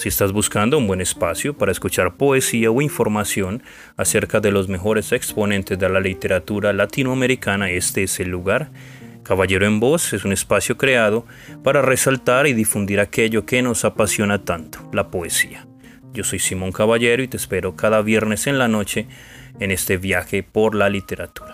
Si estás buscando un buen espacio para escuchar poesía o información acerca de los mejores exponentes de la literatura latinoamericana, este es el lugar. Caballero en Voz es un espacio creado para resaltar y difundir aquello que nos apasiona tanto, la poesía. Yo soy Simón Caballero y te espero cada viernes en la noche en este viaje por la literatura.